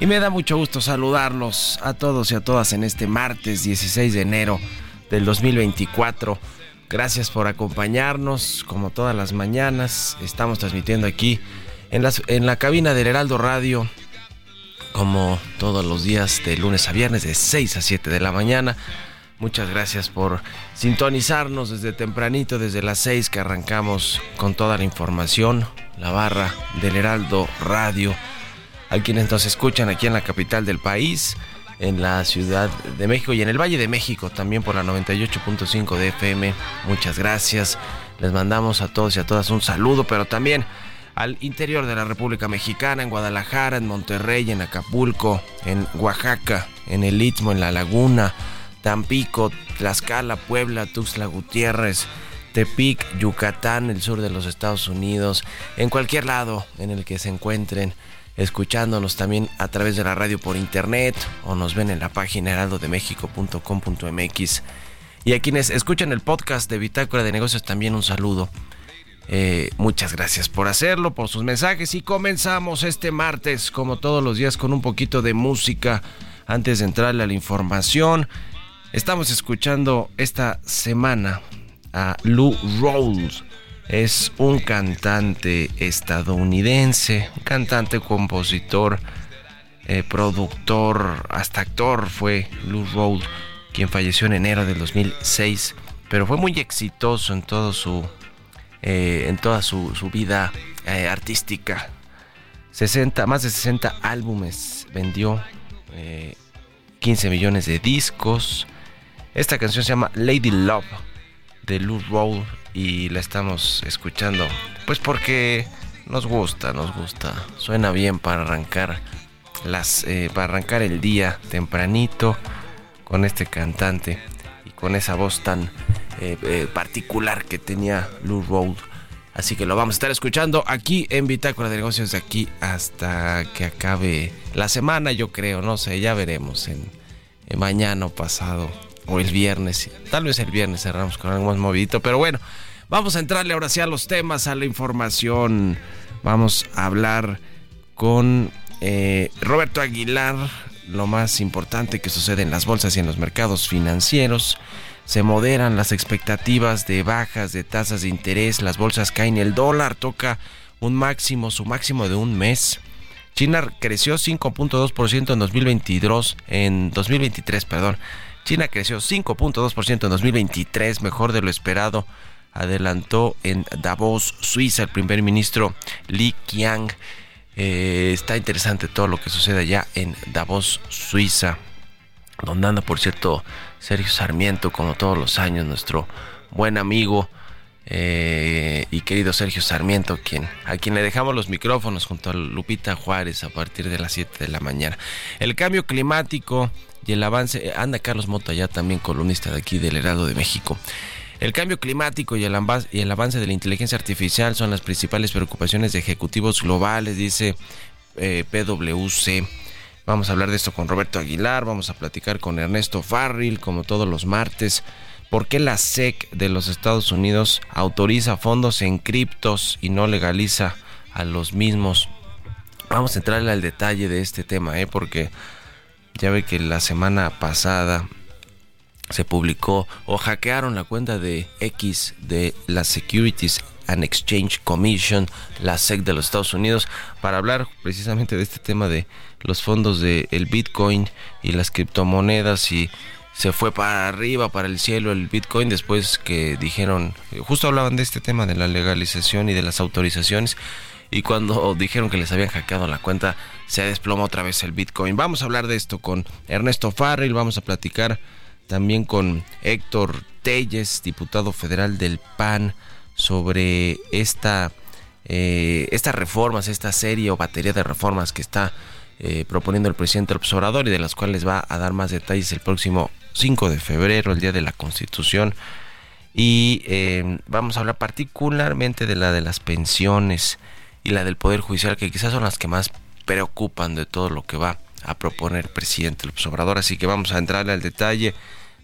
Y me da mucho gusto saludarlos a todos y a todas en este martes 16 de enero del 2024. Gracias por acompañarnos como todas las mañanas. Estamos transmitiendo aquí en, en la cabina del Heraldo Radio como todos los días de lunes a viernes de 6 a 7 de la mañana. Muchas gracias por sintonizarnos desde tempranito, desde las 6 que arrancamos con toda la información, la barra del Heraldo Radio a quienes nos escuchan aquí en la capital del país, en la Ciudad de México y en el Valle de México también por la 98.5 de FM. Muchas gracias. Les mandamos a todos y a todas un saludo, pero también al interior de la República Mexicana, en Guadalajara, en Monterrey, en Acapulco, en Oaxaca, en el Istmo, en La Laguna, Tampico, Tlaxcala, Puebla, Tuxtla Gutiérrez, Tepic, Yucatán, el sur de los Estados Unidos, en cualquier lado en el que se encuentren escuchándonos también a través de la radio por internet o nos ven en la página heraldodemexico.com.mx. Y a quienes escuchan el podcast de Bitácora de Negocios también un saludo. Eh, muchas gracias por hacerlo, por sus mensajes y comenzamos este martes como todos los días con un poquito de música antes de entrarle a la información. Estamos escuchando esta semana a Lou Rawls es un cantante estadounidense, un cantante, compositor, eh, productor, hasta actor fue Lou Rawls, quien falleció en enero del 2006, pero fue muy exitoso en todo su eh, en toda su, vida eh, artística. 60, más de 60 álbumes vendió, 15 millones de discos. Esta canción se llama Lady Love de Lou Rawls y la estamos escuchando pues porque nos gusta, nos gusta. Suena bien para arrancar las eh, para arrancar el día tempranito con este cantante y con esa voz tan eh, eh, particular que tenía Lou Road. Así que lo vamos a estar escuchando aquí en Bitácora de Negocios de aquí hasta que acabe la semana, yo creo, no sé, ya veremos en, mañana pasado o el viernes. Tal vez el viernes cerramos con algo más movidito, pero bueno, vamos a entrarle ahora sí a los temas, a la información. Vamos a hablar con eh, Roberto Aguilar, lo más importante que sucede en las bolsas y en los mercados financieros. Se moderan las expectativas de bajas de tasas de interés, las bolsas caen, el dólar toca un máximo, su máximo de un mes. China creció 5.2% en 2022, en 2023, perdón. China creció 5.2% en 2023, mejor de lo esperado. Adelantó en Davos, Suiza, el primer ministro Li Qiang. Eh, está interesante todo lo que sucede allá en Davos, Suiza. Donde anda, por cierto, Sergio Sarmiento, como todos los años, nuestro buen amigo eh, y querido Sergio Sarmiento, a quien le dejamos los micrófonos junto a Lupita Juárez a partir de las 7 de la mañana. El cambio climático y el avance, eh, anda Carlos Moto allá también columnista de aquí del Herado de México. El cambio climático y el, y el avance de la inteligencia artificial son las principales preocupaciones de ejecutivos globales, dice eh, PwC. Vamos a hablar de esto con Roberto Aguilar, vamos a platicar con Ernesto Farril, como todos los martes. ¿Por qué la SEC de los Estados Unidos autoriza fondos en criptos y no legaliza a los mismos? Vamos a entrarle al detalle de este tema, ¿eh? porque ya ve que la semana pasada se publicó o hackearon la cuenta de X de las Securities and Exchange Commission, la SEC de los Estados Unidos, para hablar precisamente de este tema de los fondos del el Bitcoin y las criptomonedas y se fue para arriba, para el cielo el Bitcoin después que dijeron, justo hablaban de este tema de la legalización y de las autorizaciones y cuando dijeron que les habían hackeado la cuenta se desplomó otra vez el Bitcoin. Vamos a hablar de esto con Ernesto Farrell, vamos a platicar también con Héctor Telles, diputado federal del PAN, sobre esta, eh, estas reformas, esta serie o batería de reformas que está eh, proponiendo el presidente Obrador y de las cuales va a dar más detalles el próximo 5 de febrero, el día de la Constitución. Y eh, vamos a hablar particularmente de la de las pensiones y la del Poder Judicial, que quizás son las que más preocupan de todo lo que va a proponer el presidente López Obrador. Así que vamos a entrar al detalle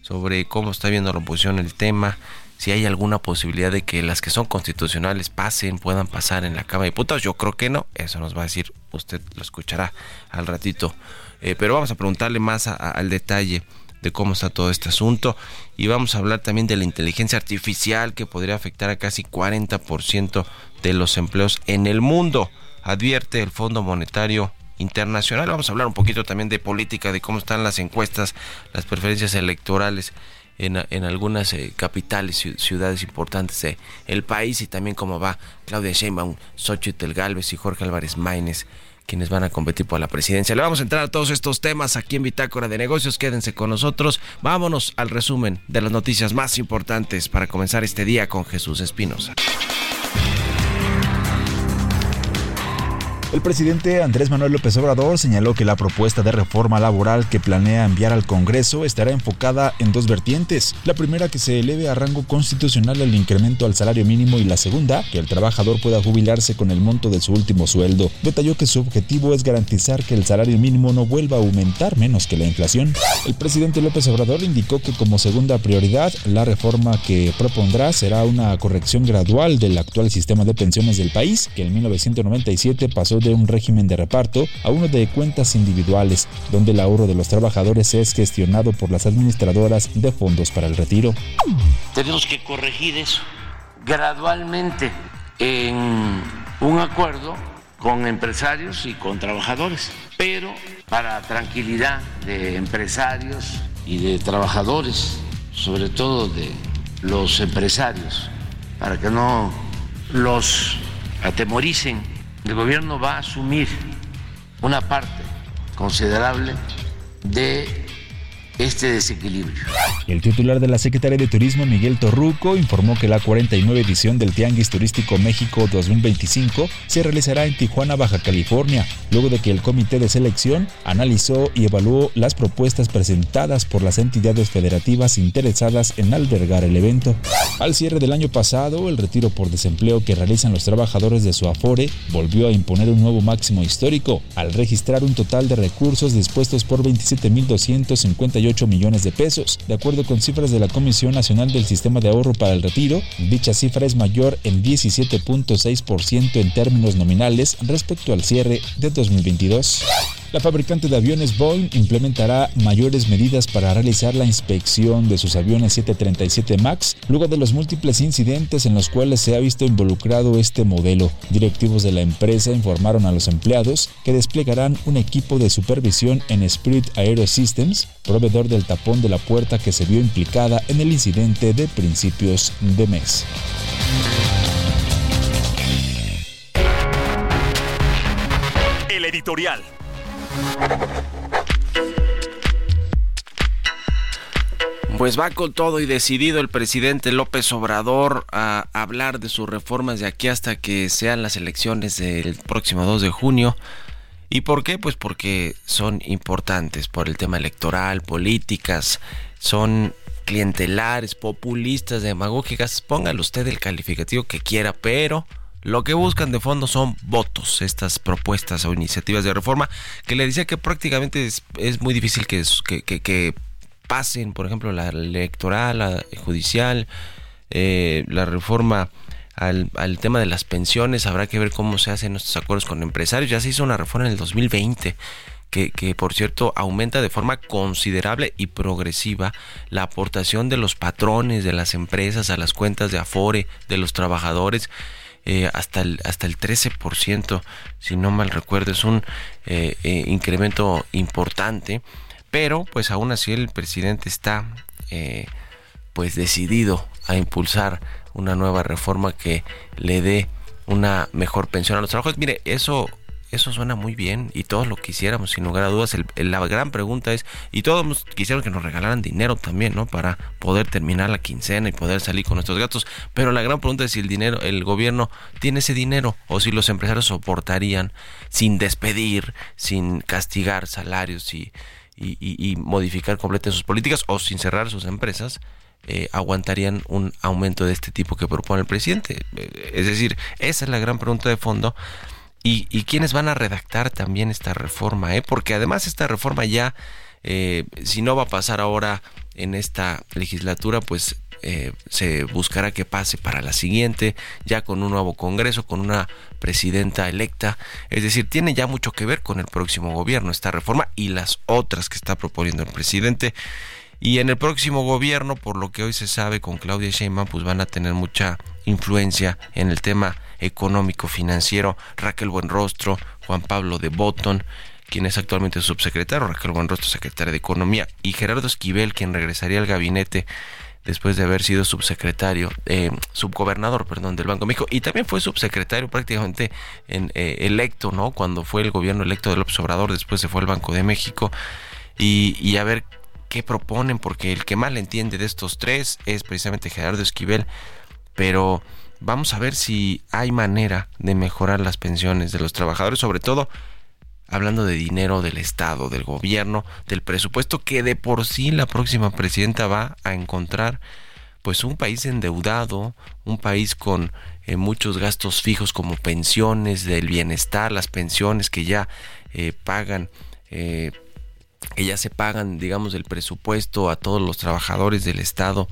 sobre cómo está viendo la oposición el tema, si hay alguna posibilidad de que las que son constitucionales pasen, puedan pasar en la Cámara de Diputados. Yo creo que no, eso nos va a decir, usted lo escuchará al ratito. Eh, pero vamos a preguntarle más al detalle de cómo está todo este asunto y vamos a hablar también de la inteligencia artificial que podría afectar a casi 40% de los empleos en el mundo, advierte el Fondo Monetario internacional. Vamos a hablar un poquito también de política, de cómo están las encuestas, las preferencias electorales en, algunas eh, capitales, ciudades importantes del el país y también cómo va Claudia Sheinbaum, Xochitl Galvez y Jorge Álvarez Maínez quienes van a competir por la presidencia. Le vamos a entrar a todos estos temas aquí en Bitácora de Negocios. Quédense con nosotros. Vámonos al resumen de las noticias más importantes para comenzar este día con Jesús Espinosa. El presidente Andrés Manuel López Obrador señaló que la propuesta de reforma laboral que planea enviar al Congreso estará enfocada en dos vertientes. La primera que se eleve a rango constitucional el incremento al salario mínimo y la segunda que el trabajador pueda jubilarse con el monto de su último sueldo. Detalló que su objetivo es garantizar que el salario mínimo no vuelva a aumentar menos que la inflación. El presidente López Obrador indicó que como segunda prioridad la reforma que propondrá será una corrección gradual del actual sistema de pensiones del país que en 1997 pasó de un régimen de reparto a uno de cuentas individuales, donde el ahorro de los trabajadores es gestionado por las administradoras de fondos para el retiro. Tenemos que corregir eso gradualmente en un acuerdo con empresarios y con trabajadores, pero para tranquilidad de empresarios y de trabajadores, sobre todo de los empresarios, para que no los atemoricen el gobierno va a asumir una parte considerable de este desequilibrio. El titular de la Secretaría de Turismo, Miguel Torruco, informó que la 49 edición del Tianguis Turístico México 2025 se realizará en Tijuana, Baja California, luego de que el comité de selección analizó y evaluó las propuestas presentadas por las entidades federativas interesadas en albergar el evento. Al cierre del año pasado, el retiro por desempleo que realizan los trabajadores de su Afore volvió a imponer un nuevo máximo histórico, al registrar un total de recursos dispuestos por 27.258 millones de pesos. De acuerdo con cifras de la Comisión Nacional del Sistema de Ahorro para el Retiro, dicha cifra es mayor en 17.6% en términos nominales respecto al cierre de 2022. La fabricante de aviones Boeing implementará mayores medidas para realizar la inspección de sus aviones 737 MAX luego de los múltiples incidentes en los cuales se ha visto involucrado este modelo. Directivos de la empresa informaron a los empleados que desplegarán un equipo de supervisión en Spirit Aerosystems, proveedor del tapón de la puerta que se vio implicada en el incidente de principios de mes. El editorial. Pues va con todo y decidido el presidente López Obrador a hablar de sus reformas de aquí hasta que sean las elecciones del próximo 2 de junio. ¿Y por qué? Pues porque son importantes por el tema electoral, políticas, son clientelares, populistas, demagógicas. Póngale usted el calificativo que quiera, pero lo que buscan de fondo son votos, estas propuestas o iniciativas de reforma, que le decía que prácticamente es, muy difícil que, que, pasen, por ejemplo, la electoral, la judicial, eh, la reforma al, al, tema de las pensiones, habrá que ver cómo se hacen estos acuerdos con empresarios. Ya se hizo una reforma en el 2020 que, que, por cierto aumenta de forma considerable y progresiva la aportación de los patrones de las empresas a las cuentas de Afore de los trabajadores. Eh, hasta el hasta el 13%, si no mal recuerdo, es un eh, eh, incremento importante, pero pues aún así el presidente está pues decidido a impulsar una nueva reforma que le dé una mejor pensión a los trabajadores. Mire, eso eso suena muy bien y todos lo quisiéramos, sin lugar a dudas. la gran pregunta es, y todos quisiéramos que nos regalaran dinero también, ¿no? Para poder terminar la quincena y poder salir con nuestros gastos. Pero la gran pregunta es si el dinero, el gobierno tiene ese dinero o si los empresarios soportarían sin despedir, sin castigar salarios y, y, modificar completamente sus políticas o sin cerrar sus empresas. Eh, aguantarían un aumento de este tipo que propone el presidente. Eh, es decir, esa es la gran pregunta de fondo y, y quiénes van a redactar también esta reforma, ¿eh? porque además esta reforma ya, eh, si no va a pasar ahora en esta legislatura, pues eh, se buscará que pase para la siguiente, ya con un nuevo Congreso, con una presidenta electa. Es decir, tiene ya mucho que ver con el próximo gobierno esta reforma y las otras que está proponiendo el presidente. Y en el próximo gobierno, por lo que hoy se sabe con Claudia Sheinbaum, pues van a tener mucha influencia en el tema económico financiero, Raquel Buenrostro, Juan Pablo de Botton, quien es actualmente subsecretario, Raquel Buenrostro, secretaria de Economía, y Gerardo Esquivel, quien regresaría al gabinete después de haber sido subsecretario, eh, subgobernador, perdón, del Banco México, y también fue subsecretario prácticamente en, eh, electo, ¿no? Cuando fue el gobierno electo del Obrador, después se fue al Banco de México, y, y a ver qué proponen, porque el que más le entiende de estos tres es precisamente Gerardo Esquivel, pero vamos a ver si hay manera de mejorar las pensiones de los trabajadores, sobre todo hablando de dinero del Estado, del gobierno, del presupuesto que de por sí la próxima presidenta va a encontrar pues un país endeudado, un país con eh, muchos gastos fijos como pensiones del bienestar, las pensiones que ya eh, pagan, eh, que ya se pagan, digamos, del presupuesto a todos los trabajadores del Estado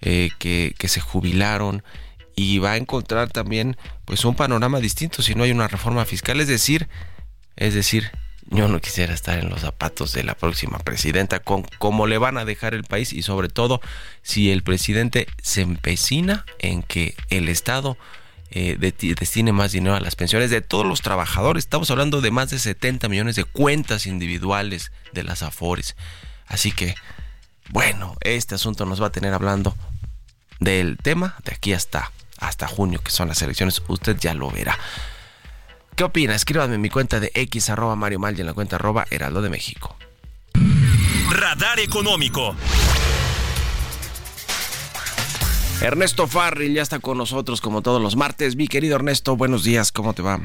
que, que se jubilaron y va a encontrar también pues un panorama distinto si no hay una reforma fiscal, es decir, es decir, yo no quisiera estar en los zapatos de la próxima presidenta con cómo le van a dejar el país y sobre todo si el presidente se empecina en que el Estado eh, destine más dinero a las pensiones de todos los trabajadores. Estamos hablando de más de 70 millones de cuentas individuales de las AFORES. Así que, bueno, este asunto nos va a tener hablando del tema de aquí hasta hasta junio, que son las elecciones, usted ya lo verá. ¿Qué opina? Escríbame en mi cuenta de X arroba Mario Mal y en la cuenta arroba Heraldo de México. Radar Económico. Ernesto Farril ya está con nosotros como todos los martes. Mi querido Ernesto, buenos días, ¿cómo te va?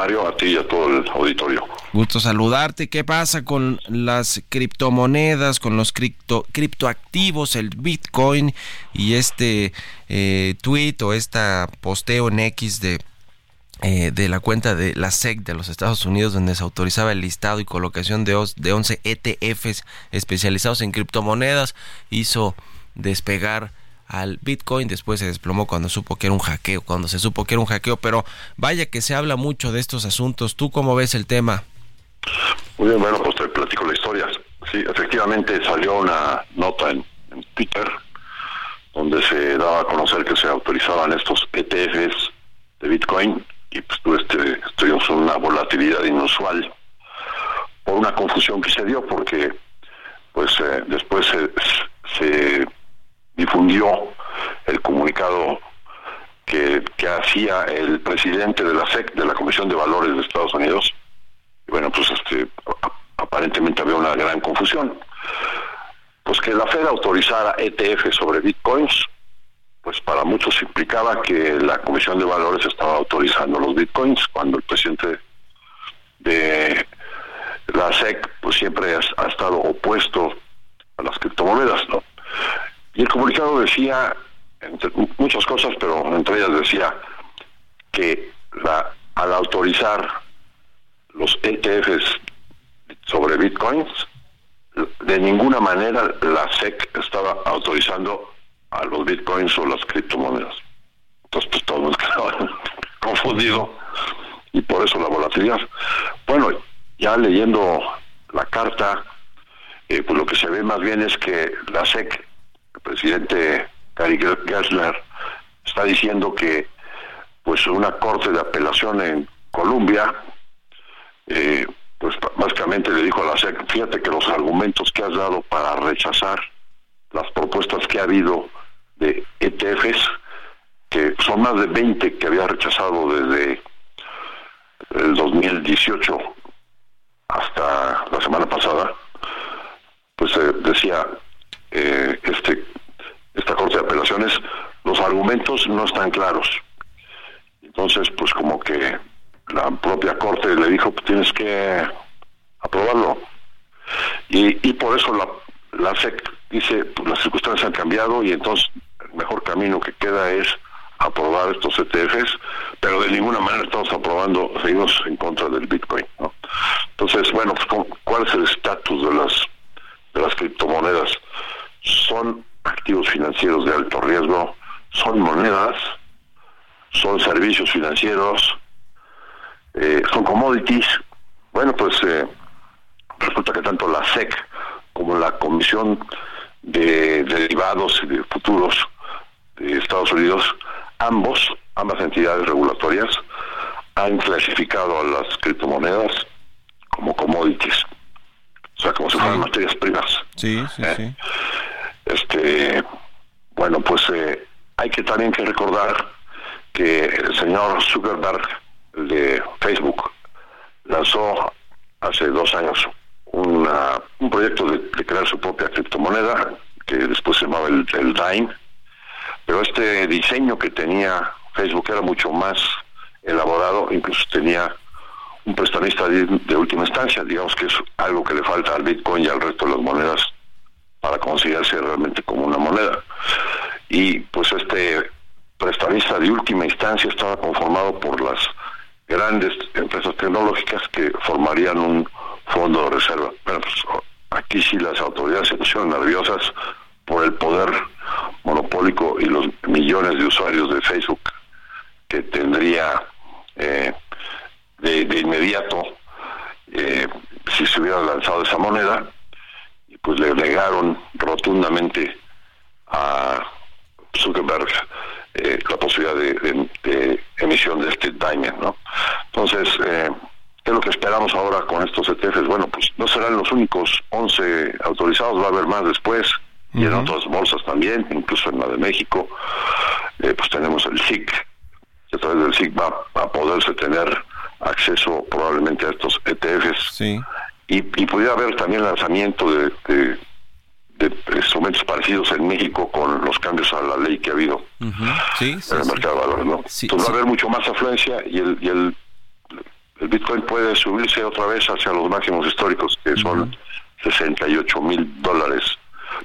Mario, a ti y a todo el auditorio. Gusto saludarte. ¿Qué pasa con las criptomonedas, con los cripto, criptoactivos, el Bitcoin y este eh, tweet o esta posteo en X de eh, de la cuenta de la SEC de los Estados Unidos donde se autorizaba el listado y colocación de, de 11 ETFs especializados en criptomonedas hizo despegar al Bitcoin, después se desplomó cuando supo que era un hackeo, cuando se supo que era un hackeo, pero vaya que se habla mucho de estos asuntos. ¿Tú cómo ves el tema? Muy bien, bueno, pues te platico la historia. Sí, efectivamente salió una nota en, Twitter donde se daba a conocer que se autorizaban estos ETFs de Bitcoin y pues este, tuvimos una volatilidad inusual por una confusión que se dio porque pues eh, después se, se difundió el comunicado que, hacía el presidente de la SEC, de la Comisión de Valores de Estados Unidos. Y bueno, pues este, aparentemente había una gran confusión. Pues que la Fed autorizara ETF sobre bitcoins, pues para muchos implicaba que la Comisión de Valores estaba autorizando los bitcoins, cuando el presidente de la SEC pues siempre ha estado opuesto a las criptomonedas, ¿no? Decía entre muchas cosas, pero entre ellas decía que la, al autorizar los ETFs sobre bitcoins, de ninguna manera la SEC estaba autorizando a los bitcoins o las criptomonedas. Entonces, pues nos quedaba confundido y por eso la volatilidad. Bueno, ya leyendo la carta, eh, pues lo que se ve más bien es que la SEC, el presidente Gary Gessler, está diciendo que pues una corte de apelación en Colombia, eh, pues básicamente le dijo a la SEC, fíjate que los argumentos que has dado para rechazar las propuestas que ha habido de ETFs, que son más de 20 que había rechazado desde el 2018 hasta la semana pasada, pues eh, decía eh, este esta corte de apelaciones los argumentos no están claros entonces pues como que la propia corte le dijo pues tienes que aprobarlo y, y por eso la, la SEC dice pues las circunstancias han cambiado y entonces el mejor camino que queda es aprobar estos ETFs, pero de ninguna manera estamos aprobando, seguimos en contra del Bitcoin. ¿no? Entonces, bueno, pues, ¿cuál es el estatus de las? Son activos financieros de alto riesgo, son monedas, son servicios financieros, eh, son commodities. Bueno, pues eh, resulta que tanto la SEC como la Comisión de Derivados y de Futuros de Estados Unidos ambos, ambas entidades regulatorias, han clasificado a las criptomonedas como commodities, o sea, como si fueran materias primas. Sí, sí, ¿Eh? sí. Este, bueno, pues eh, hay que también que recordar que el señor Zuckerberg de Facebook lanzó hace dos años una, un proyecto de, crear su propia criptomoneda que después se llamaba el, el pero este diseño que tenía Facebook era mucho más elaborado, incluso tenía un prestamista de, última instancia, digamos que es algo que le falta al Bitcoin y al resto de las monedas para considerarse realmente como una moneda. Y pues este prestamista de última instancia estaba conformado por las grandes empresas tecnológicas que formarían un fondo de reserva. Bueno, pues aquí sí las autoridades se pusieron nerviosas por el poder monopólico y los millones de usuarios de Facebook que tendría eh, de, inmediato eh, si se hubiera lanzado esa moneda pues le negaron rotundamente a Zuckerberg eh, la posibilidad de, de, de, emisión de este diamond, ¿no? Entonces, eh, ¿qué es lo que esperamos ahora con estos ETFs? Bueno, pues no serán los únicos 11 autorizados, va a haber más después y en otras bolsas también, incluso en la de México, eh, pues tenemos el SIC, que a través del SIC va a poderse tener acceso probablemente a estos ETFs. Sí. Y, y pudiera haber también lanzamiento de, de, de, instrumentos parecidos en México con los cambios a la ley que ha habido uh -huh. sí, sí, en el mercado de valores. ¿no? Sí, Entonces va a haber mucho más afluencia y el, y el, el Bitcoin puede subirse otra vez hacia los máximos históricos, que son uh -huh. 68 mil dólares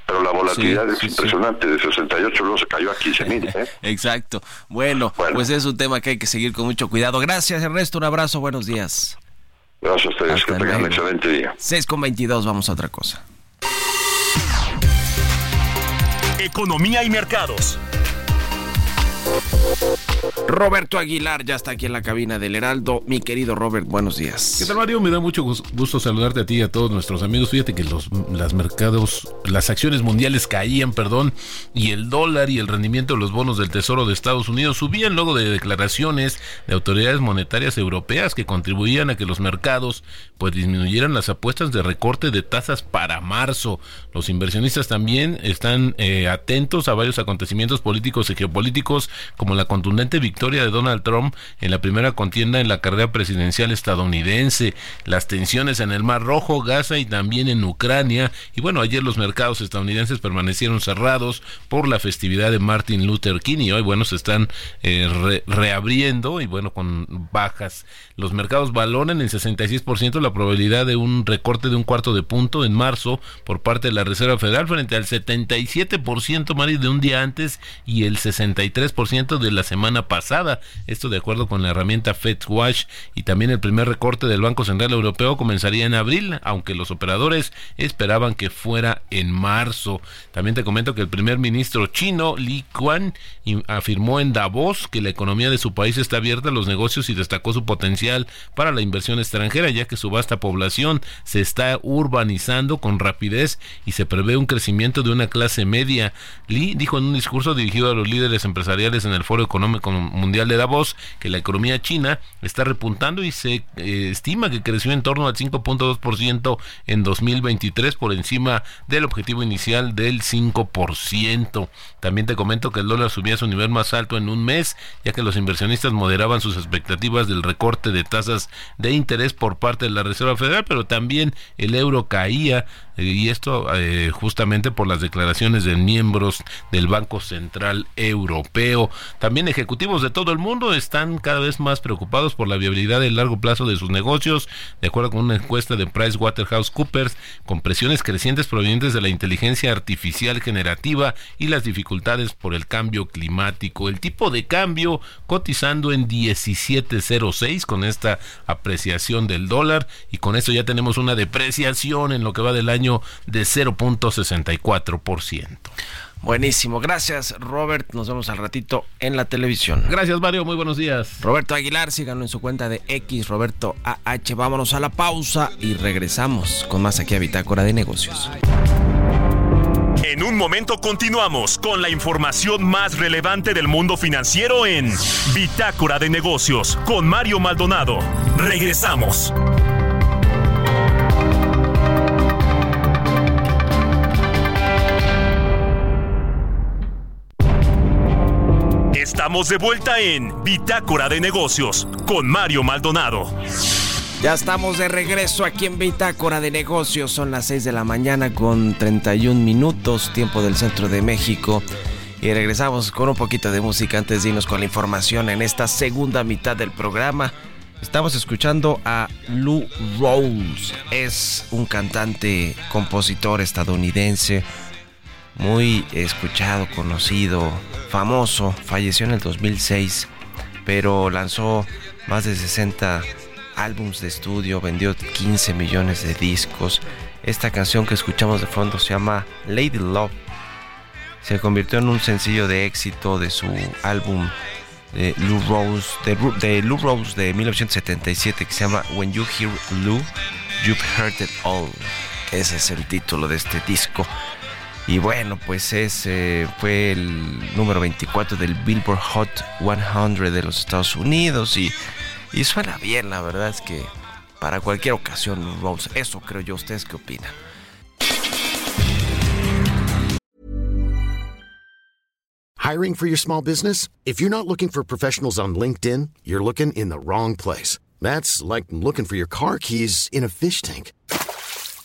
pero la volatilidad sí, es sí, impresionante, sí. de 68 luego se cayó a 15 mil. ¿eh? Exacto. Bueno, bueno, pues es un tema que hay que seguir con mucho cuidado. Gracias, Ernesto, un abrazo, buenos días. Gracias a ustedes, Hasta que tengan un excelente día. 6 con 22, vamos a otra cosa. Economía y mercados. Roberto Aguilar ya está aquí en la cabina del Heraldo. Mi querido Robert, buenos días. ¿Qué tal, Mario? Me da mucho gusto saludarte a ti y a todos nuestros amigos. Fíjate que los las mercados, las acciones mundiales caían, perdón, y el dólar y el rendimiento de los bonos del Tesoro de Estados Unidos subían luego de declaraciones de autoridades monetarias europeas que contribuían a que los mercados pues disminuyeran las apuestas de recorte de tasas para marzo. Los inversionistas también están eh, atentos a varios acontecimientos políticos y geopolíticos como la contundente victoria de Donald Trump en la primera contienda en la carrera presidencial estadounidense, las tensiones en el Mar Rojo, Gaza y también en Ucrania. Y bueno, ayer los mercados estadounidenses permanecieron cerrados por la festividad de Martin Luther King y hoy, bueno, se están eh, re reabriendo y bueno, con bajas. Los mercados valoran en 66% la probabilidad de un recorte de un cuarto de punto en marzo por parte de la Reserva Federal frente al 77% Mari de un día antes y el 63% de la semana pasada pasada. Esto de acuerdo con la herramienta FedWatch y también el primer recorte del Banco Central Europeo comenzaría en abril, aunque los operadores esperaban que fuera en marzo. También te comento que el primer ministro chino Li Qian afirmó en Davos que la economía de su país está abierta a los negocios y destacó su potencial para la inversión extranjera, ya que su vasta población se está urbanizando con rapidez y se prevé un crecimiento de una clase media. Li dijo en un discurso dirigido a los líderes empresariales en el Foro Económico Mundial de Davos que la economía china está repuntando y se eh, estima que creció en torno al 5.2% en 2023 por encima del objetivo inicial del 5%. También te comento que el dólar subía a su nivel más alto en un mes, ya que los inversionistas moderaban sus expectativas del recorte de tasas de interés por parte de la Reserva Federal, pero también el euro caía y esto eh, justamente por las declaraciones de miembros del Banco Central Europeo. También ejecutivos de todo el mundo están cada vez más preocupados por la viabilidad del largo plazo de sus negocios, de acuerdo con una encuesta de PricewaterhouseCoopers, con presiones crecientes provenientes de la inteligencia artificial generativa y las dificultades por el cambio climático. El tipo de cambio cotizando en 17.06 con esta apreciación del dólar y con esto ya tenemos una depreciación en lo que va del año de 0.64%. Buenísimo, gracias Robert, nos vemos al ratito en la televisión. Gracias Mario, muy buenos días. Roberto Aguilar, síganlo en su cuenta de X, Roberto AH, vámonos a la pausa y regresamos con más aquí a Bitácora de Negocios. En un momento continuamos con la información más relevante del mundo financiero en Bitácora de Negocios con Mario Maldonado. Regresamos. Estamos de vuelta en Bitácora de Negocios con Mario Maldonado. Ya estamos de regreso aquí en Bitácora de Negocios. Son las 6 de la mañana con 31 minutos, tiempo del centro de México. Y regresamos con un poquito de música antes de irnos con la información en esta segunda mitad del programa. Estamos escuchando a Lou Rose. Es un cantante, compositor estadounidense muy escuchado, conocido, famoso, falleció en el 2006, pero lanzó más de 60 álbums de estudio, vendió 15 millones de discos. Esta canción que escuchamos de fondo se llama Lady Love. Se convirtió en un sencillo de éxito de su álbum de Lou Rose de, Lou Rose de 1977 que se llama When You Hear Lou, You've Heard It All. Ese es el título de este disco. Y bueno, pues ese fue el número 24 del Billboard Hot 100 de los Estados Unidos y, y suena bien, la verdad es que para cualquier ocasión, Rose, eso creo yo. ¿Ustedes qué opinan? Hiring for your small business? If you're not looking for professionals on LinkedIn, you're looking in the wrong place. That's like looking for your car keys in a fish tank.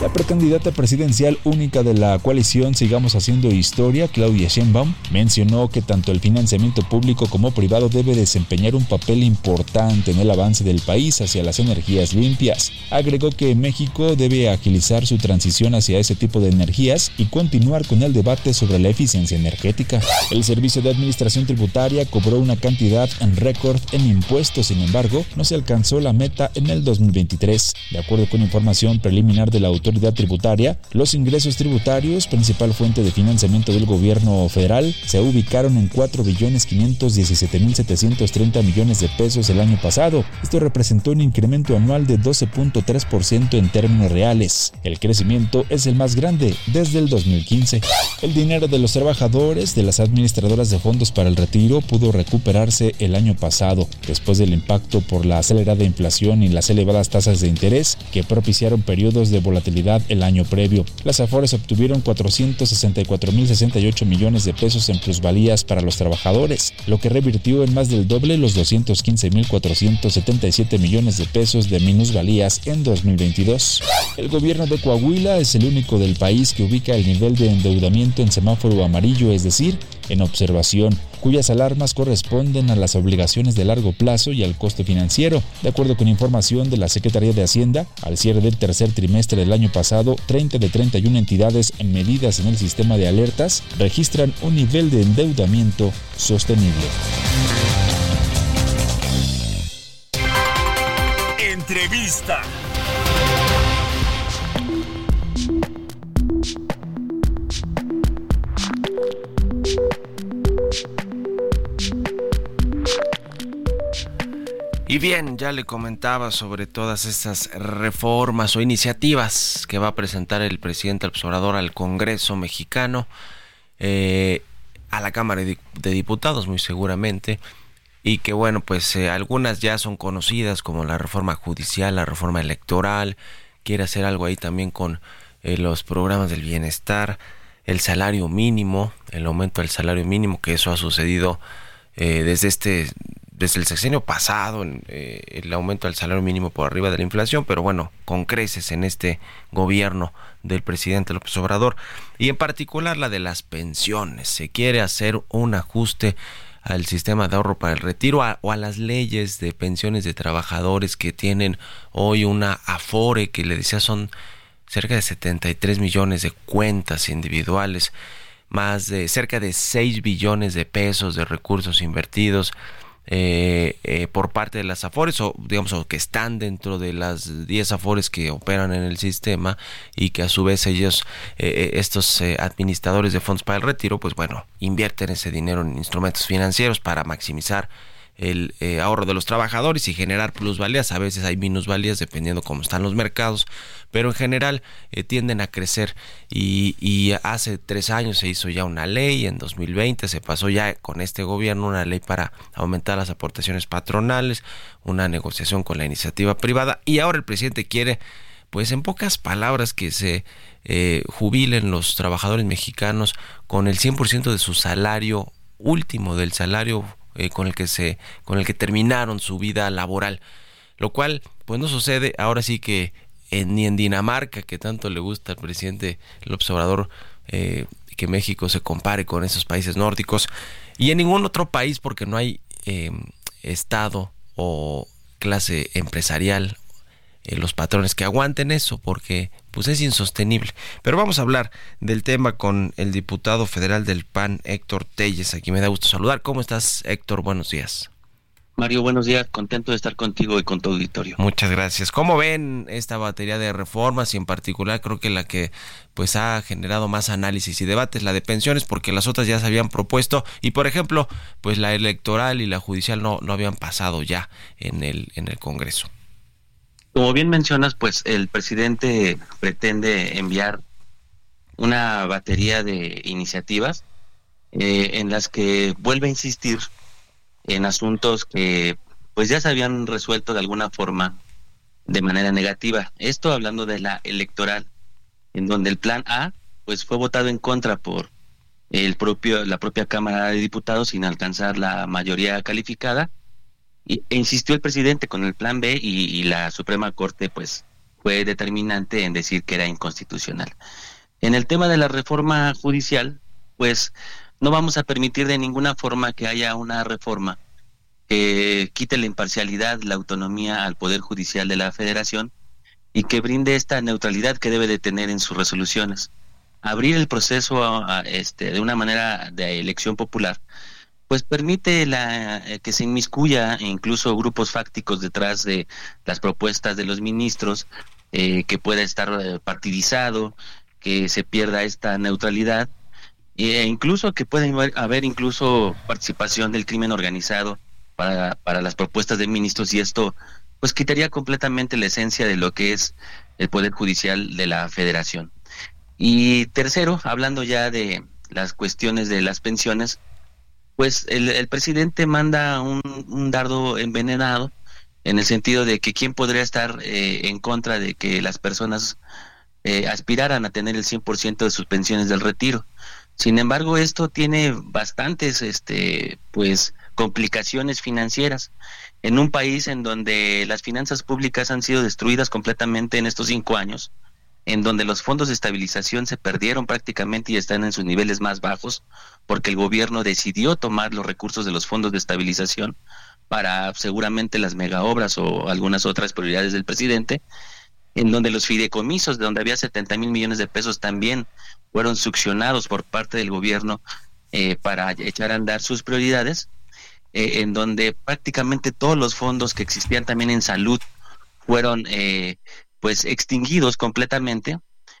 La precandidata presidencial única de la coalición Sigamos Haciendo Historia, Claudia Sheinbaum, mencionó que tanto el financiamiento público como privado debe desempeñar un papel importante en el avance del país hacia las energías limpias. Agregó que México debe agilizar su transición hacia ese tipo de energías y continuar con el debate sobre la eficiencia energética. El Servicio de Administración Tributaria cobró una cantidad en récord en impuestos, sin embargo, no se alcanzó la meta en el 2023. De acuerdo con información preliminar de la autoridad tributaria, los ingresos tributarios, principal fuente de financiamiento del gobierno federal, se ubicaron en 4 billones 517 mil 730 millones de pesos el año pasado. Esto representó un incremento anual de 12.3% en términos reales. El crecimiento es el más grande desde el 2015. El dinero de los trabajadores de las administradoras de fondos para el retiro pudo recuperarse el año pasado, después del impacto por la acelerada inflación y las elevadas tasas de interés que propiciaron periodos de volatilidad el año previo. Las Afores obtuvieron 464.068 millones de pesos en plusvalías para los trabajadores, lo que revirtió en más del doble los 215.477 millones de pesos de minusvalías en 2022. El gobierno de Coahuila es el único del país que ubica el nivel de endeudamiento en semáforo amarillo, es decir, en observación, cuyas alarmas corresponden a las obligaciones de largo plazo y al costo financiero. De acuerdo con información de la Secretaría de Hacienda, al cierre del tercer trimestre del año pasado, 30 de 31 entidades medidas en el sistema de alertas registran un nivel de endeudamiento sostenible. Entrevista. Bien, ya le comentaba sobre todas estas reformas o iniciativas que va a presentar el presidente observador al Congreso mexicano, eh, a la Cámara de Diputados muy seguramente, y que bueno, pues eh, algunas ya son conocidas como la reforma judicial, la reforma electoral, quiere hacer algo ahí también con eh, los programas del bienestar, el salario mínimo, el aumento del salario mínimo, que eso ha sucedido desde este desde el sexenio pasado eh, el aumento del salario mínimo por arriba de la inflación, pero bueno, con creces en este gobierno del presidente López Obrador y en particular la de las pensiones. Se quiere hacer un ajuste al sistema de ahorro para el retiro o a las leyes de pensiones de trabajadores que tienen hoy una afore que le decía son cerca de 73 millones de cuentas individuales, más de cerca de 6 billones de pesos de recursos invertidos eh, eh, por parte de las afores o digamos o que están dentro de las 10 afores que operan en el sistema y que a su vez ellos eh, estos administradores de fondos para el retiro pues bueno invierten ese dinero en instrumentos financieros para maximizar el eh, ahorro de los trabajadores y generar plusvalías. A veces hay minusvalías dependiendo cómo están los mercados, pero en general eh, tienden a crecer. Y, hace tres años se hizo ya una ley, en 2020 se pasó ya con este gobierno una ley para aumentar las aportaciones patronales, una negociación con la iniciativa privada y ahora el presidente quiere, pues en pocas palabras, que se eh, jubilen los trabajadores mexicanos con el 100% de su salario último, del salario eh, con el que se con el que terminaron su vida laboral. Lo cual pues no sucede. Ahora sí que ni en Dinamarca que tanto le gusta al presidente el observador eh, que México se compare con esos países nórdicos. Y en ningún otro país porque no hay eh, estado o clase empresarial eh, los patrones que aguanten eso porque pues es insostenible. Pero vamos a hablar del tema con el diputado federal del PAN, Héctor Telles. Aquí me da gusto saludar. ¿Cómo estás, Héctor? Buenos días. Mario, buenos días. Contento de estar contigo y con tu auditorio. Muchas gracias. ¿Cómo ven esta batería de reformas y en particular creo que la que pues ha generado más análisis y debates, la de pensiones, porque las otras ya se habían propuesto y por ejemplo, pues la electoral y la judicial no, no habían pasado ya en el, en el Congreso? Como bien mencionas, pues el presidente pretende enviar una batería de iniciativas eh, en las que vuelve a insistir en asuntos que pues ya se habían resuelto de alguna forma de manera negativa. Esto hablando de la electoral, en donde el plan A pues fue votado en contra por el propio la propia Cámara de Diputados sin alcanzar la mayoría calificada e insistió el presidente con el plan B y, la Suprema Corte pues fue determinante en decir que era inconstitucional. En el tema de la reforma judicial, pues no vamos a permitir de ninguna forma que haya una reforma que quite la imparcialidad, la autonomía al Poder Judicial de la Federación y que brinde esta neutralidad que debe de tener en sus resoluciones. Abrir el proceso este, de una manera de elección popular pues permite la, eh, que se inmiscuya incluso grupos fácticos detrás de las propuestas de los ministros, eh, que pueda estar eh, partidizado, que se pierda esta neutralidad e incluso que pueda haber incluso participación del crimen organizado para, para las propuestas de ministros y esto pues quitaría completamente la esencia de lo que es el poder judicial de la federación. Y tercero, hablando ya de las cuestiones de las pensiones, pues el, presidente manda un, dardo envenenado en el sentido de que quién podría estar eh, en contra de que las personas eh, aspiraran a tener el 100% de sus pensiones del retiro. Sin embargo, esto tiene bastantes, este, pues, complicaciones financieras en un país en donde las finanzas públicas han sido destruidas completamente en estos cinco años, en donde los fondos de estabilización se perdieron prácticamente y están en sus niveles más bajos, porque el gobierno decidió tomar los recursos de los fondos de estabilización para seguramente las megaobras o algunas otras prioridades del presidente, en donde los fideicomisos, de donde había 70 mil millones de pesos, también fueron succionados por parte del gobierno eh, para echar a andar sus prioridades, eh, en donde prácticamente todos los fondos que existían también en salud fueron eh, pues extinguidos completamente.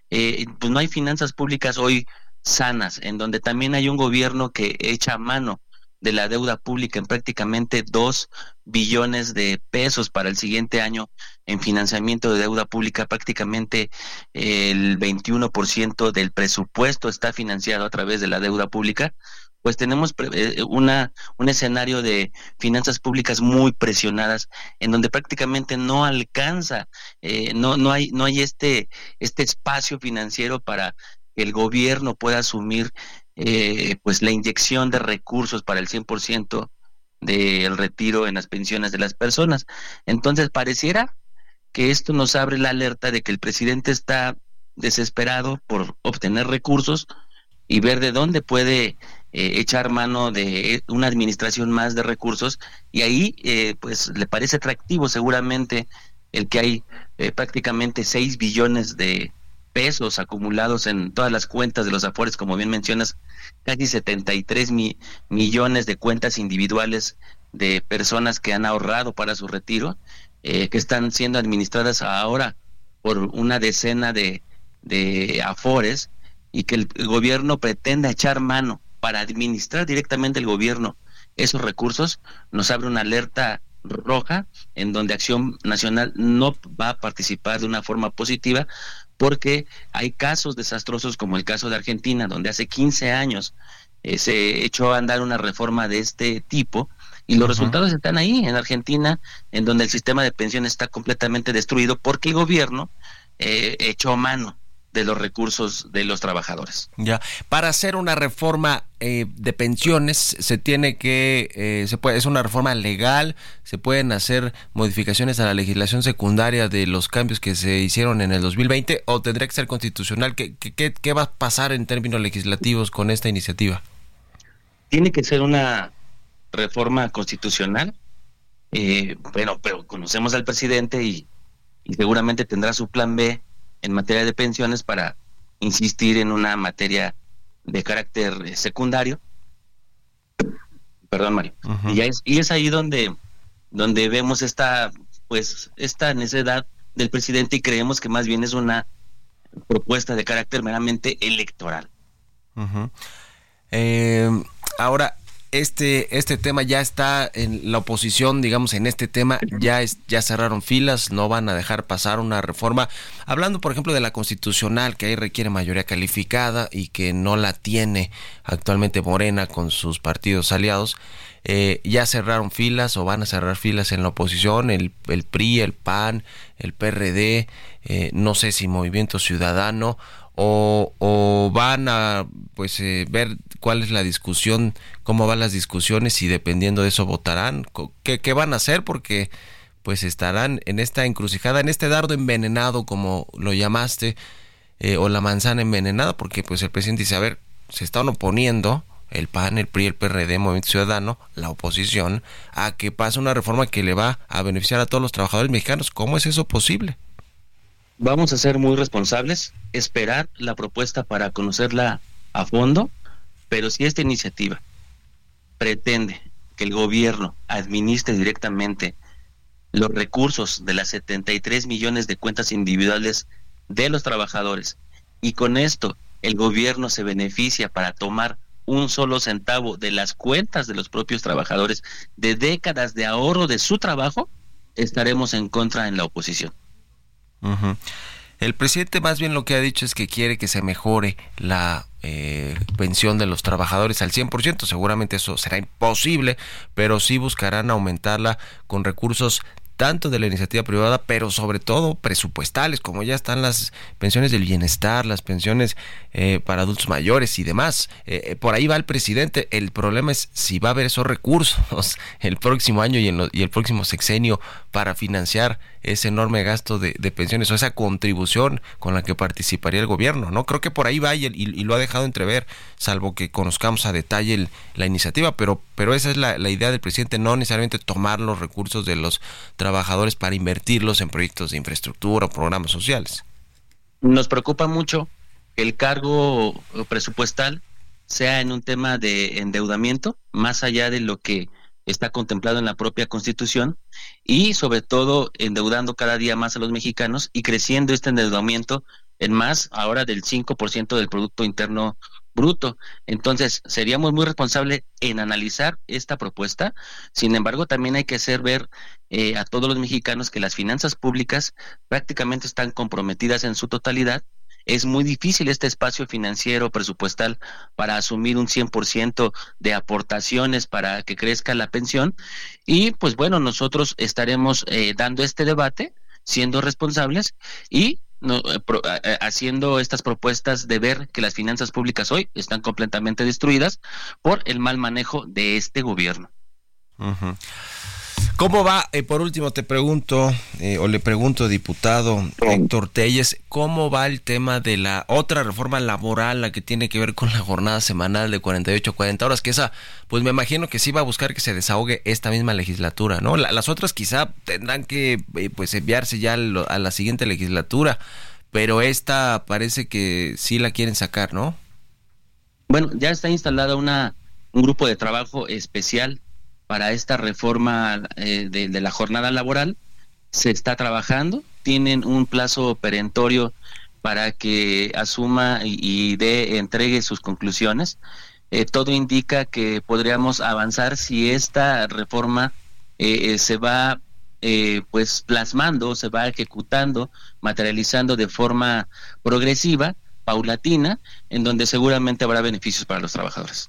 pues no hay finanzas públicas hoy sanas, en donde también hay un gobierno que echa mano de la deuda pública en prácticamente dos billones de pesos para el siguiente año en financiamiento de deuda pública, prácticamente el 21% del presupuesto está financiado a través de la deuda pública, pues tenemos eh, una, un escenario de finanzas públicas muy presionadas en donde prácticamente no alcanza, eh, no, no hay, no hay este, este espacio financiero para que el gobierno pueda asumir eh, pues la inyección de recursos para el 100% del retiro en las pensiones de las personas. Entonces pareciera que esto nos abre la alerta de que el presidente está desesperado por obtener recursos y ver de dónde puede eh, echar mano de una administración más de recursos y ahí eh, pues le parece atractivo seguramente el que hay prácticamente 6 billones de pesos acumulados en todas las cuentas de los Afores, como bien mencionas, casi 73 millones de cuentas individuales de personas que han ahorrado para su retiro, eh, que están siendo administradas ahora por una decena de, de Afores y que el gobierno pretende echar mano para administrar directamente el gobierno esos recursos, nos abre una alerta roja en donde Acción Nacional no va a participar de una forma positiva porque hay casos desastrosos como el caso de Argentina, donde hace 15 años eh, se echó a andar una reforma de este tipo y los resultados están ahí en Argentina, en donde el sistema de pensiones está completamente destruido porque el gobierno eh, echó mano de los recursos de los trabajadores. Ya, para hacer una reforma eh, de pensiones se tiene que, eh, se puede, es una reforma legal, se pueden hacer modificaciones a la legislación secundaria de los cambios que se hicieron en el 2020 o tendría que ser constitucional. ¿Qué, qué, qué va a pasar en términos legislativos con esta iniciativa? Tiene que ser una reforma constitucional, eh, bueno, pero conocemos al presidente y, y seguramente tendrá su plan B en materia de pensiones para insistir en una materia de carácter eh, secundario. Perdón, Mario. y, es, y es ahí donde, donde vemos esta, pues, esta necesidad del presidente y creemos que más bien es una propuesta de carácter meramente electoral. Eh, ahora, este, este tema ya está en la oposición, digamos, en este tema ya, es, ya cerraron filas, no van a dejar pasar una reforma. Hablando, por ejemplo, de la constitucional, que ahí requiere mayoría calificada y que no la tiene actualmente Morena con sus partidos aliados, eh, ya cerraron filas o van a cerrar filas en la oposición, el, el PRI, el PAN, el PRD, eh, no sé si Movimiento Ciudadano o, van a pues eh, ver cuál es la discusión, cómo van las discusiones y dependiendo de eso votarán, qué, qué van a hacer porque pues estarán en esta encrucijada, en este dardo envenenado como lo llamaste, eh, o la manzana envenenada, porque pues el presidente dice, a ver, se están oponiendo el PAN, el PRI, el PRD, Movimiento Ciudadano, la oposición, a que pase una reforma que le va a beneficiar a todos los trabajadores mexicanos. ¿Cómo es eso posible? Vamos a ser muy responsables, esperar la propuesta para conocerla a fondo, pero si esta iniciativa pretende que el gobierno administre directamente los recursos de las 73 millones de cuentas individuales de los trabajadores y con esto el gobierno se beneficia para tomar un solo centavo de las cuentas de los propios trabajadores de décadas de ahorro de su trabajo, estaremos en contra en la oposición. El presidente más bien lo que ha dicho es que quiere que se mejore la eh, pensión de los trabajadores al 100%. Seguramente eso será imposible, pero sí buscarán aumentarla con recursos tanto de la iniciativa privada, pero sobre todo presupuestales, como ya están las pensiones del bienestar, las pensiones eh, para adultos mayores y demás. Eh, eh, por ahí va el presidente. El problema es si va a haber esos recursos el próximo año y, en y el próximo sexenio para financiar ese enorme gasto de, pensiones o esa contribución con la que participaría el gobierno. No creo que por ahí va y, lo ha dejado entrever, salvo que conozcamos a detalle la iniciativa, pero, pero esa es la, la idea del presidente, no necesariamente tomar los recursos de los trabajadores para invertirlos en proyectos de infraestructura o programas sociales. Nos preocupa mucho que el cargo presupuestal sea en un tema de endeudamiento, más allá de lo que está contemplado en la propia Constitución, y sobre todo endeudando cada día más a los mexicanos y creciendo este endeudamiento en más ahora del 5% del Producto Interno bruto. Entonces, seríamos muy responsables en analizar esta propuesta. Sin embargo, también hay que hacer ver eh, a todos los mexicanos que las finanzas públicas prácticamente están comprometidas en su totalidad. Es muy difícil este espacio financiero presupuestal para asumir un 100% de aportaciones para que crezca la pensión. Y pues bueno, nosotros estaremos eh, dando este debate siendo responsables y no, eh, eh, haciendo estas propuestas de ver que las finanzas públicas hoy están completamente destruidas por el mal manejo de este gobierno. ¿Cómo va? Eh, por último, te pregunto, o le pregunto, diputado Héctor Telles, ¿cómo va el tema de la otra reforma laboral, la que tiene que ver con la jornada semanal de 48 a 40 horas? Que esa, pues me imagino que sí va a buscar que se desahogue esta misma legislatura, ¿no? las otras quizá tendrán que, eh, pues, enviarse ya a la siguiente legislatura, pero esta parece que sí la quieren sacar, ¿no? Bueno, ya está instalada una, un grupo de trabajo especial para esta reforma eh, de, la jornada laboral. Se está trabajando, tienen un plazo perentorio para que asuma y, dé, entregue sus conclusiones. Eh, todo indica que podríamos avanzar si esta reforma eh, se va pues plasmando, se va ejecutando, materializando de forma progresiva, paulatina, en donde seguramente habrá beneficios para los trabajadores.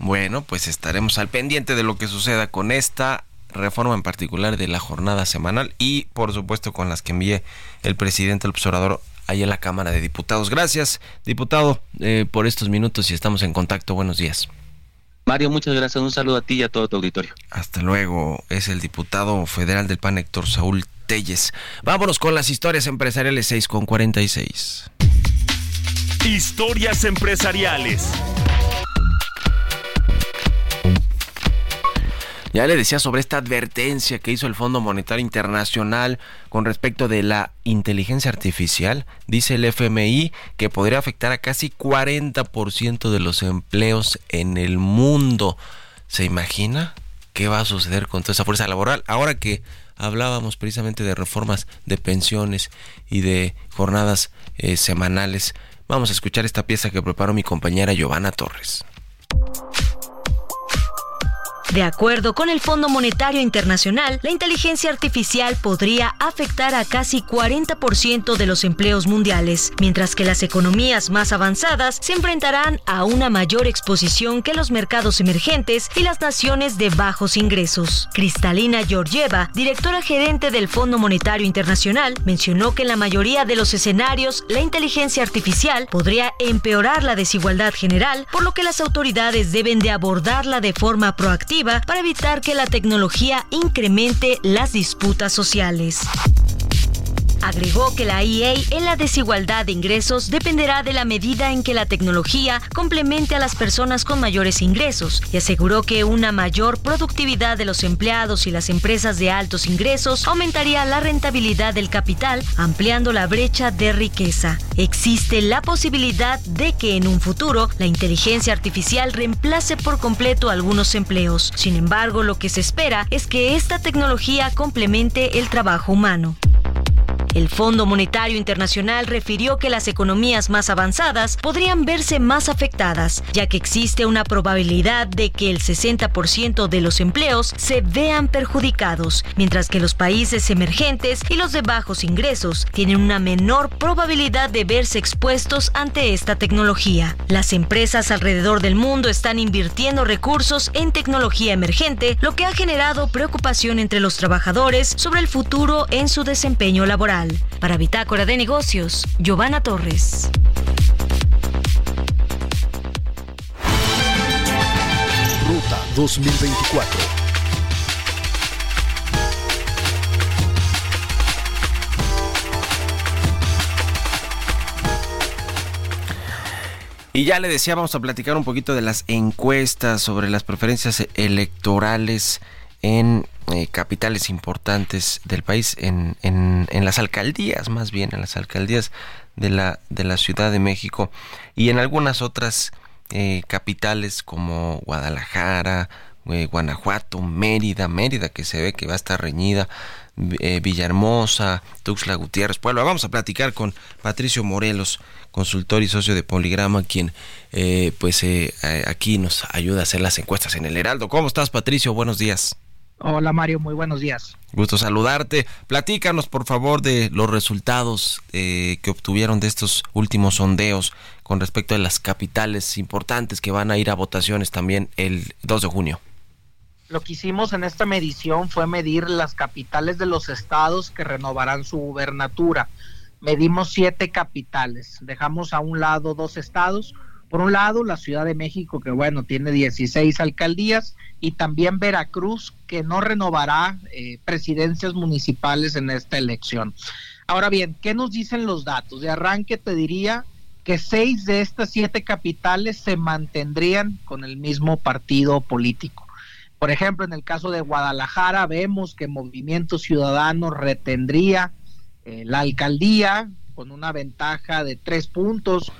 Bueno, pues estaremos al pendiente de lo que suceda con esta reforma en particular de la jornada semanal y por supuesto con las que envíe el presidente el observador ahí en la Cámara de Diputados. Gracias, diputado, eh, por estos minutos y estamos en contacto. Buenos días. Mario, muchas gracias. Un saludo a ti y a todo tu auditorio. Hasta luego. Es el diputado federal del PAN, Héctor Saúl Telles. Vámonos con las historias empresariales 6 con 46. Historias empresariales. Ya le decía sobre esta advertencia que hizo el Fondo Monetario Internacional con respecto de la inteligencia artificial. Dice el FMI que podría afectar a casi 40% de los empleos en el mundo. ¿Se imagina qué va a suceder con toda esa fuerza laboral? Ahora que hablábamos precisamente de reformas de pensiones y de jornadas eh, semanales, vamos a escuchar esta pieza que preparó mi compañera Giovanna Torres. De acuerdo con el Fondo Monetario Internacional, la inteligencia artificial podría afectar a casi 40% de los empleos mundiales, mientras que las economías más avanzadas se enfrentarán a una mayor exposición que los mercados emergentes y las naciones de bajos ingresos. Cristalina Georgieva, directora gerente del Fondo Monetario Internacional, mencionó que en la mayoría de los escenarios la inteligencia artificial podría empeorar la desigualdad general, por lo que las autoridades deben de abordarla de forma proactiva para evitar que la tecnología incremente las disputas sociales. Agregó que la EA en la desigualdad de ingresos dependerá de la medida en que la tecnología complemente a las personas con mayores ingresos y aseguró que una mayor productividad de los empleados y las empresas de altos ingresos aumentaría la rentabilidad del capital, ampliando la brecha de riqueza. Existe la posibilidad de que en un futuro la inteligencia artificial reemplace por completo algunos empleos. Sin embargo, lo que se espera es que esta tecnología complemente el trabajo humano. El Fondo Monetario Internacional refirió que las economías más avanzadas podrían verse más afectadas, ya que existe una probabilidad de que el 60% de los empleos se vean perjudicados, mientras que los países emergentes y los de bajos ingresos tienen una menor probabilidad de verse expuestos ante esta tecnología. Las empresas alrededor del mundo están invirtiendo recursos en tecnología emergente, lo que ha generado preocupación entre los trabajadores sobre el futuro en su desempeño laboral. Para Bitácora de Negocios, Giovanna Torres. Ruta 2024 Y ya le decía, vamos a platicar un poquito de las encuestas sobre las preferencias electorales en eh, capitales importantes del país, en, en, en, las alcaldías, más bien en las alcaldías de la, de la Ciudad de México y en algunas otras eh, capitales como Guadalajara, eh, Guanajuato, Mérida, Mérida que se ve que va a estar reñida, Villahermosa, Tuxtla Gutiérrez, Puebla. Vamos a platicar con Patricio Morelos consultor y socio de Poligrama, quien eh, pues eh, aquí nos ayuda a hacer las encuestas en el Heraldo. ¿Cómo estás, Patricio? Buenos días. Hola Mario, muy buenos días. Gusto saludarte. Platícanos por favor de los resultados eh, que obtuvieron de estos últimos sondeos con respecto a las capitales importantes que van a ir a votaciones también el 2 de junio. Lo que hicimos en esta medición fue medir las capitales de los estados que renovarán su gubernatura medimos siete capitales, dejamos a un lado dos estados, por un lado la Ciudad de México, que bueno, tiene 16 alcaldías, y también Veracruz, que no renovará eh, presidencias municipales en esta elección. Ahora bien, ¿qué nos dicen los datos? De arranque te diría que seis de estas siete capitales se mantendrían con el mismo partido político. Por ejemplo, en el caso de Guadalajara vemos que Movimiento Ciudadano retendría eh, la alcaldía con una ventaja de tres puntos.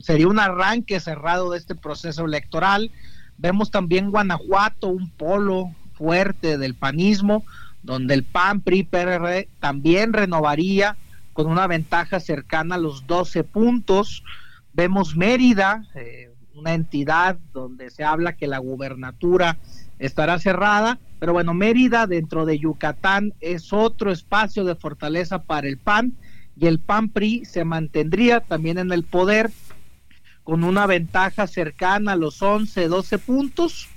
Sería un arranque cerrado de este proceso electoral. Vemos también Guanajuato, un polo fuerte del panismo, donde el PAN, PRI, PRD también renovaría con una ventaja cercana a los 12 puntos. Vemos Mérida, eh, una entidad donde se habla que la gubernatura estará cerrada, pero bueno, Mérida dentro de Yucatán es otro espacio de fortaleza para el PAN y el PAN PRI se mantendría también en el poder con una ventaja cercana a los 11, 12 puntos.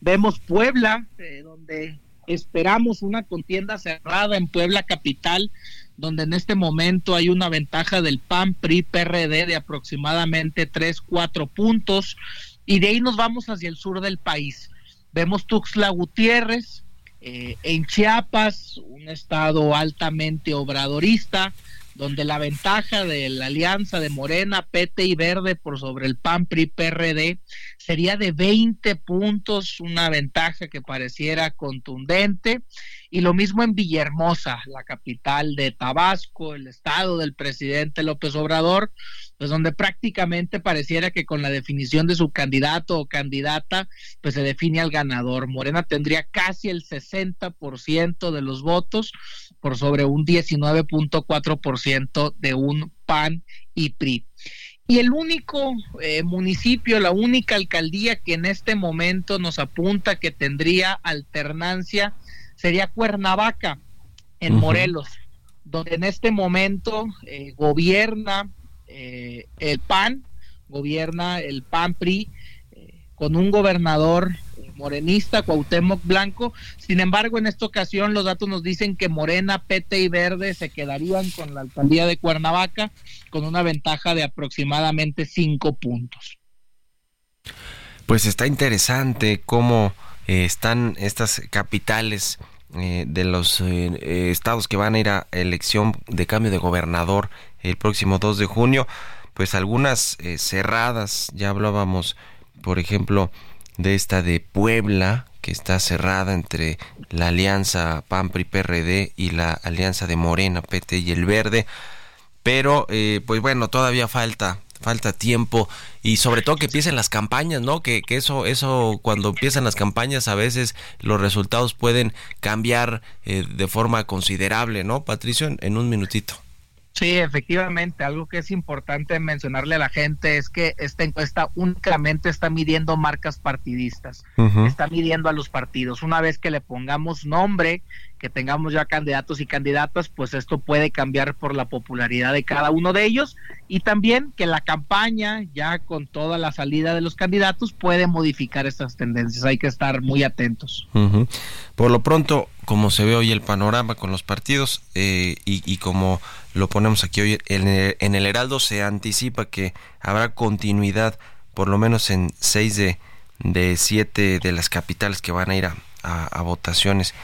Vemos Puebla, eh, donde esperamos una contienda cerrada en Puebla capital, donde en este momento hay una ventaja del PAN PRI PRD de aproximadamente 3, 4 puntos y de ahí nos vamos hacia el sur del país Vemos Tuxtla Gutiérrez, eh, en Chiapas, un estado altamente obradorista, donde la ventaja de la alianza de Morena, PT y Verde por sobre el PAN, PRI, PRD sería de 20 puntos, una ventaja que pareciera contundente. Y lo mismo en Villahermosa, la capital de Tabasco, el estado del presidente López Obrador, pues donde prácticamente pareciera que con la definición de su candidato o candidata, pues se define al ganador. Morena tendría casi el 60% de los votos por sobre un 19.4% de un PAN y PRI. Y el único eh, municipio, la única alcaldía que en este momento nos apunta que tendría alternancia sería Cuernavaca, en Morelos, donde en este momento eh, gobierna eh, el PAN, gobierna el PAN PRI, eh, con un gobernador morenista, Cuauhtémoc Blanco. Sin embargo, en esta ocasión los datos nos dicen que Morena, PT y Verde se quedarían con la alcaldía de Cuernavaca con una ventaja de aproximadamente cinco puntos. Pues está interesante cómo eh, están estas capitales de los estados que van a ir a elección de cambio de gobernador el próximo 2 de junio, pues algunas eh, cerradas, ya hablábamos, por ejemplo, de esta de Puebla, que está cerrada entre la alianza PAN-PRI-PRD y la alianza de Morena, PT y el Verde, pero eh, pues bueno, todavía falta falta tiempo y sobre todo que empiecen las campañas, ¿no? Que, que eso, eso cuando empiezan las campañas a veces los resultados pueden cambiar eh, de forma considerable, ¿no? Patricio, en un minutito. Sí, efectivamente, algo que es importante mencionarle a la gente es que esta encuesta únicamente está midiendo marcas partidistas, está midiendo a los partidos. Una vez que le pongamos nombre, que tengamos ya candidatos y candidatas, pues esto puede cambiar por la popularidad de cada uno de ellos y también que la campaña, ya con toda la salida de los candidatos, puede modificar estas tendencias. Hay que estar muy atentos. Por lo pronto, como se ve hoy el panorama con los partidos eh, y, como lo ponemos aquí hoy en el, Heraldo, se anticipa que habrá continuidad por lo menos en seis de, de siete de las capitales que van a ir a votaciones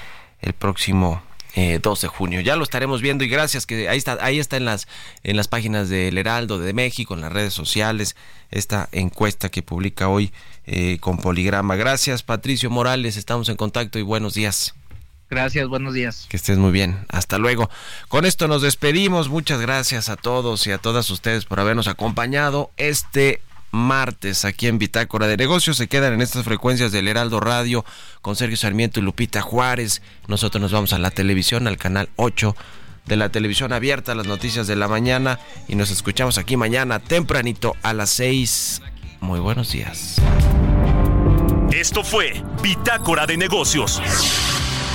el próximo 2 eh, de junio. Ya lo estaremos viendo y gracias que ahí está, ahí está en las, en las páginas del Heraldo de México, en las redes sociales, esta encuesta que publica hoy eh, con Poligrama. Gracias Patricio Morales, estamos en contacto y buenos días. Gracias, buenos días. Que estés muy bien. Hasta luego. Con esto nos despedimos. Muchas gracias a todos y a todas ustedes por habernos acompañado este martes aquí en Bitácora de Negocios. Se quedan en estas frecuencias del Heraldo Radio con Sergio Sarmiento y Lupita Juárez. Nosotros nos vamos a la televisión, al canal 8 de la televisión abierta, las noticias de la mañana y nos escuchamos aquí mañana tempranito a las 6. Muy buenos días. Esto fue Bitácora de Negocios